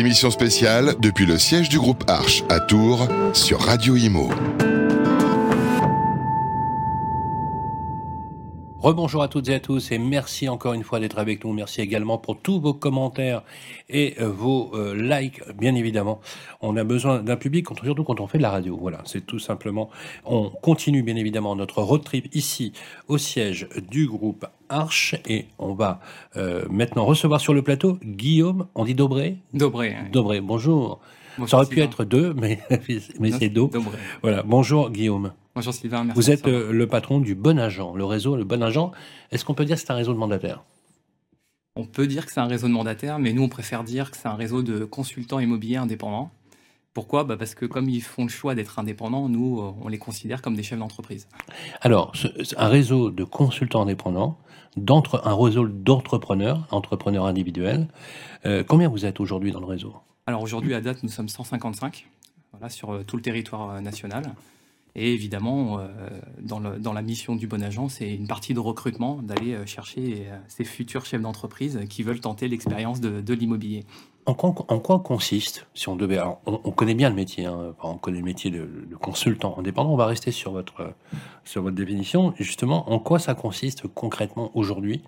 Émission spéciale depuis le siège du groupe Arche à Tours sur Radio Imo. Rebonjour à toutes et à tous et merci encore une fois d'être avec nous. Merci également pour tous vos commentaires et euh, vos euh, likes, bien évidemment. On a besoin d'un public, surtout quand on fait de la radio. Voilà, c'est tout simplement. On continue bien évidemment notre road trip ici au siège du groupe Arche et on va euh, maintenant recevoir sur le plateau Guillaume, on dit Dobré? Dobré. Dobré, bonjour. Ça aurait pu être deux, mais, mais c'est Do. Voilà, bonjour Guillaume. Bonjour Sylvain, merci. Vous êtes euh, le patron du Bon Agent, le réseau Le Bon Agent. Est-ce qu'on peut dire que c'est un réseau de mandataires? On peut dire que c'est un réseau de mandataires, mais nous on préfère dire que c'est un réseau de consultants immobiliers indépendants. Pourquoi? Bah Parce que comme ils font le choix d'être indépendants, nous, euh, on les considère comme des chefs d'entreprise. Alors, un réseau de consultants indépendants, un réseau d'entrepreneurs, entrepreneurs individuels. Euh, combien vous êtes aujourd'hui dans le réseau? Alors aujourd'hui, à date, nous sommes 155 voilà, sur tout le territoire national. Et évidemment, euh, dans, la mission du bon agent, c'est une partie de recrutement d'aller euh, chercher euh, ces futurs chefs d'entreprise qui veulent tenter l'expérience de, l'immobilier. En quoi, consiste, si on devait, on, connaît bien le métier, hein, on connaît le métier de, consultant indépendant. On va rester sur votre sur votre définition. justement, en quoi ça consiste concrètement aujourd'hui,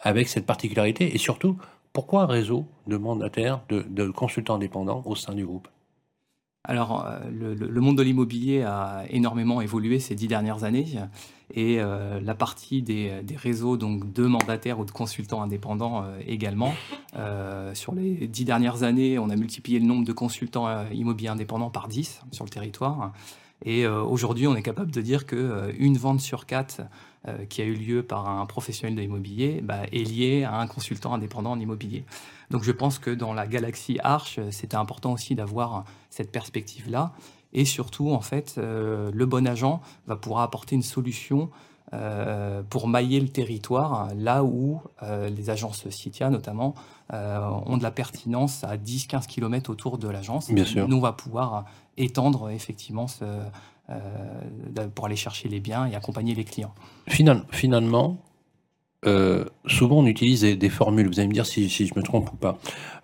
avec cette particularité, et surtout, pourquoi un réseau de mandataires, de consultants indépendants au sein du groupe? Alors, euh, le, monde de l'immobilier a énormément évolué ces dix dernières années et euh, la partie des, réseaux donc de mandataires ou de consultants indépendants euh, également. sur les dix dernières années, on a multiplié le nombre de consultants immobiliers indépendants par 10 sur le territoire. Et aujourd'hui, on est capable de dire qu'une vente sur quatre qui a eu lieu par un professionnel de l'immobilier bah, est liée à un consultant indépendant en immobilier. Donc je pense que dans la galaxie Arche, c'était important aussi d'avoir cette perspective-là. Et surtout, en fait, euh, le bon agent va pouvoir apporter une solution euh, pour mailler le territoire, là où euh, les agences CITIA, notamment, ont de la pertinence à 10-15 km autour de l'agence. Bien sûr. Nous, on va pouvoir étendre effectivement ce, pour aller chercher les biens et accompagner les clients. finalement, euh, souvent on utilise des, formules, vous allez me dire si, je me trompe ou pas.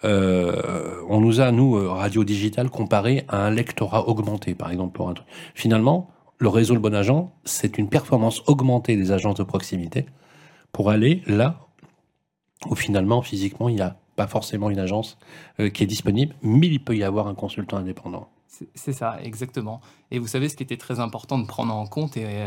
Euh, on nous a, nous, euh, Radio Digital, comparé à un lectorat augmenté, par exemple, pour un truc. Finalement, le réseau Le Bon Agent, c'est une performance augmentée des agences de proximité pour aller là où finalement, physiquement, il n'y a pas forcément une agence qui est disponible, mais il peut y avoir un consultant indépendant. C'est ça, exactement. Et vous savez, ce qui était très important de prendre en compte, et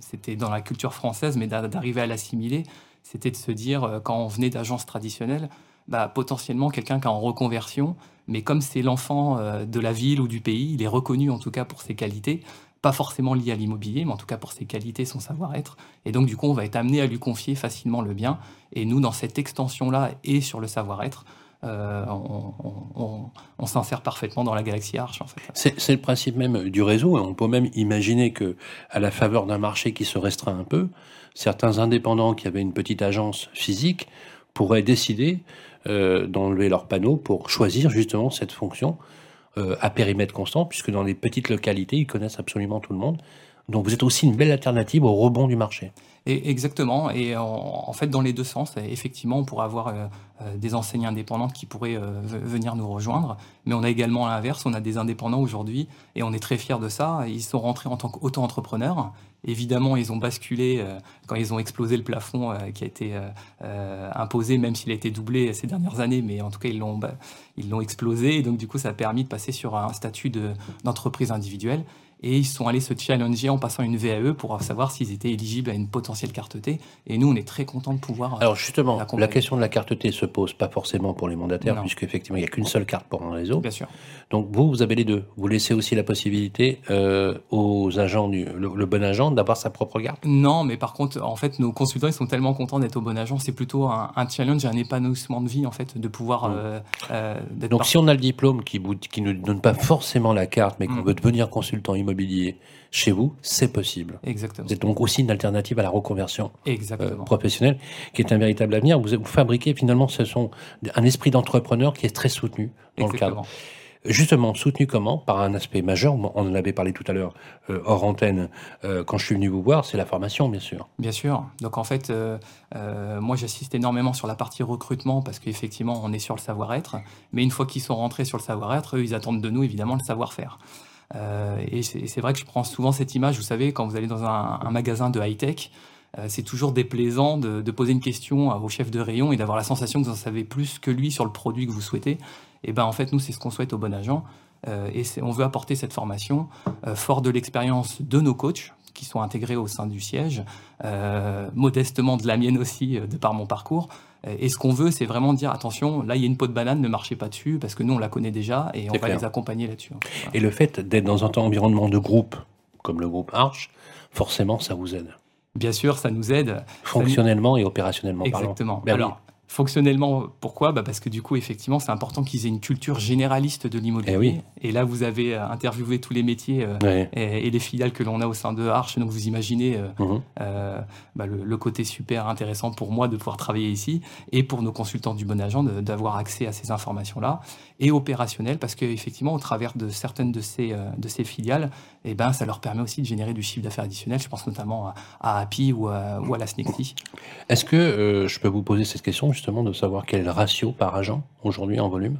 c'était dans la culture française, mais d'arriver à l'assimiler, c'était de se dire, euh, quand on venait d'agences traditionnelles, bah, potentiellement quelqu'un qui est en reconversion, mais comme c'est l'enfant euh, de la ville ou du pays, il est reconnu en tout cas pour ses qualités, pas forcément lié à l'immobilier, mais en tout cas pour ses qualités, son savoir-être. Et donc du coup, on va être amené à lui confier facilement le bien. Et nous, dans cette extension-là et sur le savoir-être, euh, on, on, s'en sert parfaitement dans la galaxie Arch. C'est le principe même du réseau. On peut même imaginer que, à la faveur d'un marché qui se restreint un peu, certains indépendants qui avaient une petite agence physique pourraient décider euh, d'enlever leur panneau pour choisir justement cette fonction à périmètre constant, puisque dans les petites localités, ils connaissent absolument tout le monde. Donc vous êtes aussi une belle alternative au rebond du marché. Exactement. Et en, fait, dans les deux sens, effectivement, on pourrait avoir euh, des enseignants indépendantes qui pourraient venir nous rejoindre. Mais on a également l'inverse, on a des indépendants aujourd'hui, et on est très fiers de ça. Ils sont rentrés en tant qu'auto-entrepreneurs. Évidemment, ils ont basculé euh, quand ils ont explosé le plafond euh, qui a été euh, imposé, même s'il a été doublé ces dernières années, mais en tout cas, bah, ils l'ont explosé. Et donc, du coup, ça a permis de passer sur un statut d'entreprise individuelle et ils sont allés se challenger en passant une VAE pour savoir s'ils étaient éligibles à une potentielle carte T. Et nous, on est très contents de pouvoir. Euh, Alors justement, la question de la carte T se pose pas forcément pour les mandataires, puisque effectivement, il n'y a qu'une seule carte pour un réseau. Bien sûr. Donc vous, vous avez les deux. Vous laissez aussi la possibilité euh, aux agents, du, le, bon agent, d'avoir sa propre carte? Non, mais par contre, en fait, nos consultants, ils sont tellement contents d'être au bon agent. C'est plutôt un, challenge, un épanouissement de vie, en fait, de pouvoir mmh. euh, Donc si on a le diplôme qui ne qui nous donne pas forcément la carte, mais qu'on mmh. veut devenir consultant immobilier, chez vous, c'est possible. Exactement. Vous êtes donc aussi une alternative à la reconversion euh, professionnelle, qui est un véritable avenir. Vous, vous fabriquez finalement ce sont un esprit d'entrepreneur qui est très soutenu dans le cadre. Justement, soutenu comment? Par un aspect majeur, on en avait parlé tout à l'heure euh, hors antenne euh, quand je suis venu vous voir, c'est la formation, bien sûr. Bien sûr. Donc en fait, euh, moi j'assiste énormément sur la partie recrutement parce qu'effectivement on est sur le savoir-être, mais une fois qu'ils sont rentrés sur le savoir-être, eux ils attendent de nous évidemment le savoir-faire. Et c'est vrai que je prends souvent cette image, vous savez, quand vous allez dans un, magasin de high-tech, c'est toujours déplaisant de, poser une question à vos chefs de rayon et d'avoir la sensation que vous en savez plus que lui sur le produit que vous souhaitez. Et ben en fait, nous, c'est ce qu'on souhaite au bon agent. Euh, et on veut apporter cette formation euh, fort de l'expérience de nos coachs qui sont intégrés au sein du siège, euh, modestement de la mienne aussi, de par mon parcours. Et ce qu'on veut, c'est vraiment dire attention, là il y a une peau de banane, ne marchez pas dessus, parce que nous on la connaît déjà et on va les accompagner là-dessus. Et le fait d'être dans un environnement de groupe, comme le groupe Arch, forcément ça vous aide. Bien sûr, ça nous aide. Fonctionnellement et opérationnellement Exactement. Ben Alors, Fonctionnellement, pourquoi? Bah Parce que du coup, effectivement, c'est important qu'ils aient une culture généraliste de l'immobilier. Eh et là, vous avez euh, interviewé tous les métiers euh, et, les filiales que l'on a au sein de Arch. Donc, vous imaginez euh, mhm. bah, le, côté super intéressant pour moi de pouvoir travailler ici et pour nos consultants du bon agent d'avoir accès à ces informations-là. Et opérationnel, parce qu'effectivement, au travers de certaines de ces, de ces filiales, et eh ben, ça leur permet aussi de générer du chiffre d'affaires additionnel. Je pense notamment à, à Happy ou à, ou à la Snexy. Est-ce que je peux vous poser cette question? Justement de savoir quel est le ratio par agent aujourd'hui en volume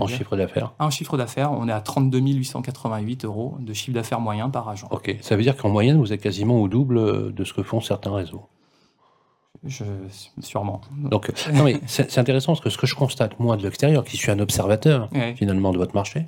en chiffre d'affaires En chiffre d'affaires, on est à 32 888 euros de chiffre d'affaires moyen par agent. Ok, ça veut dire qu'en moyenne, vous êtes quasiment au double de ce que font certains réseaux je, sûrement. Donc, c'est intéressant parce que ce que je constate, moi, de l'extérieur, qui suis un observateur, finalement, de votre marché,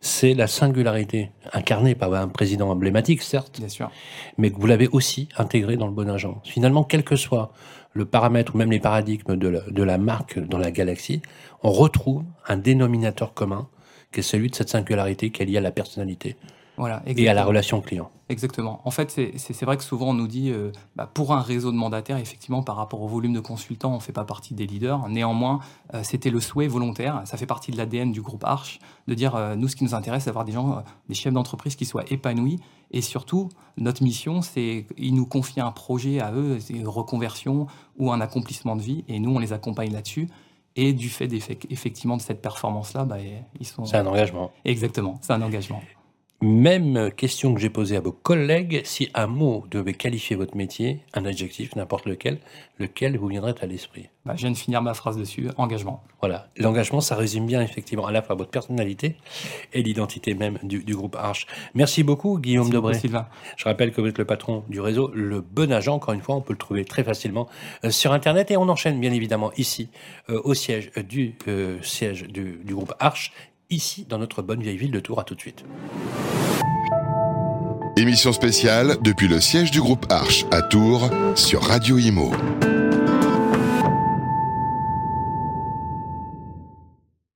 c'est la singularité incarnée par un président emblématique, certes, Bien sûr. mais que vous l'avez aussi intégré dans le bon agent. Finalement, quel que soit le paramètre ou même les paradigmes de la, marque dans la galaxie, on retrouve un dénominateur commun qui est celui de cette singularité qui est liée à la personnalité. Voilà, et à la relation client. Exactement. En fait, c'est vrai que souvent on nous dit, euh, bah, pour un réseau de mandataires, effectivement, par rapport au volume de consultants, on ne fait pas partie des leaders. Néanmoins, euh, c'était le souhait volontaire, ça fait partie de l'ADN du groupe Arch, de dire, euh, nous, ce qui nous intéresse, c'est d'avoir des gens, des chefs d'entreprise qui soient épanouis. Et surtout, notre mission, c'est, ils nous confient un projet à eux, une reconversion ou un accomplissement de vie, et nous, on les accompagne là-dessus. Et du fait effectivement de cette performance-là, bah, ils sont. C'est un engagement. Exactement, c'est un engagement. Même question que j'ai posée à vos collègues, si un mot devait qualifier votre métier, un adjectif, n'importe lequel, lequel vous viendrait à l'esprit? Bah, Je viens de finir ma phrase dessus, engagement. Voilà, l'engagement, ça résume bien effectivement à la fois votre personnalité et l'identité même du, groupe Arche. Merci beaucoup Guillaume Merci Debré. Sylvain. Je rappelle que vous êtes le patron du réseau Le Bon Agent, encore une fois, on peut le trouver très facilement euh, sur Internet et on enchaîne bien évidemment ici euh, au siège du euh, siège du, du groupe Arche ici dans notre bonne vieille ville de Tours. À tout de suite. Émission spéciale depuis le siège du groupe Arche à Tours sur Radio Imo.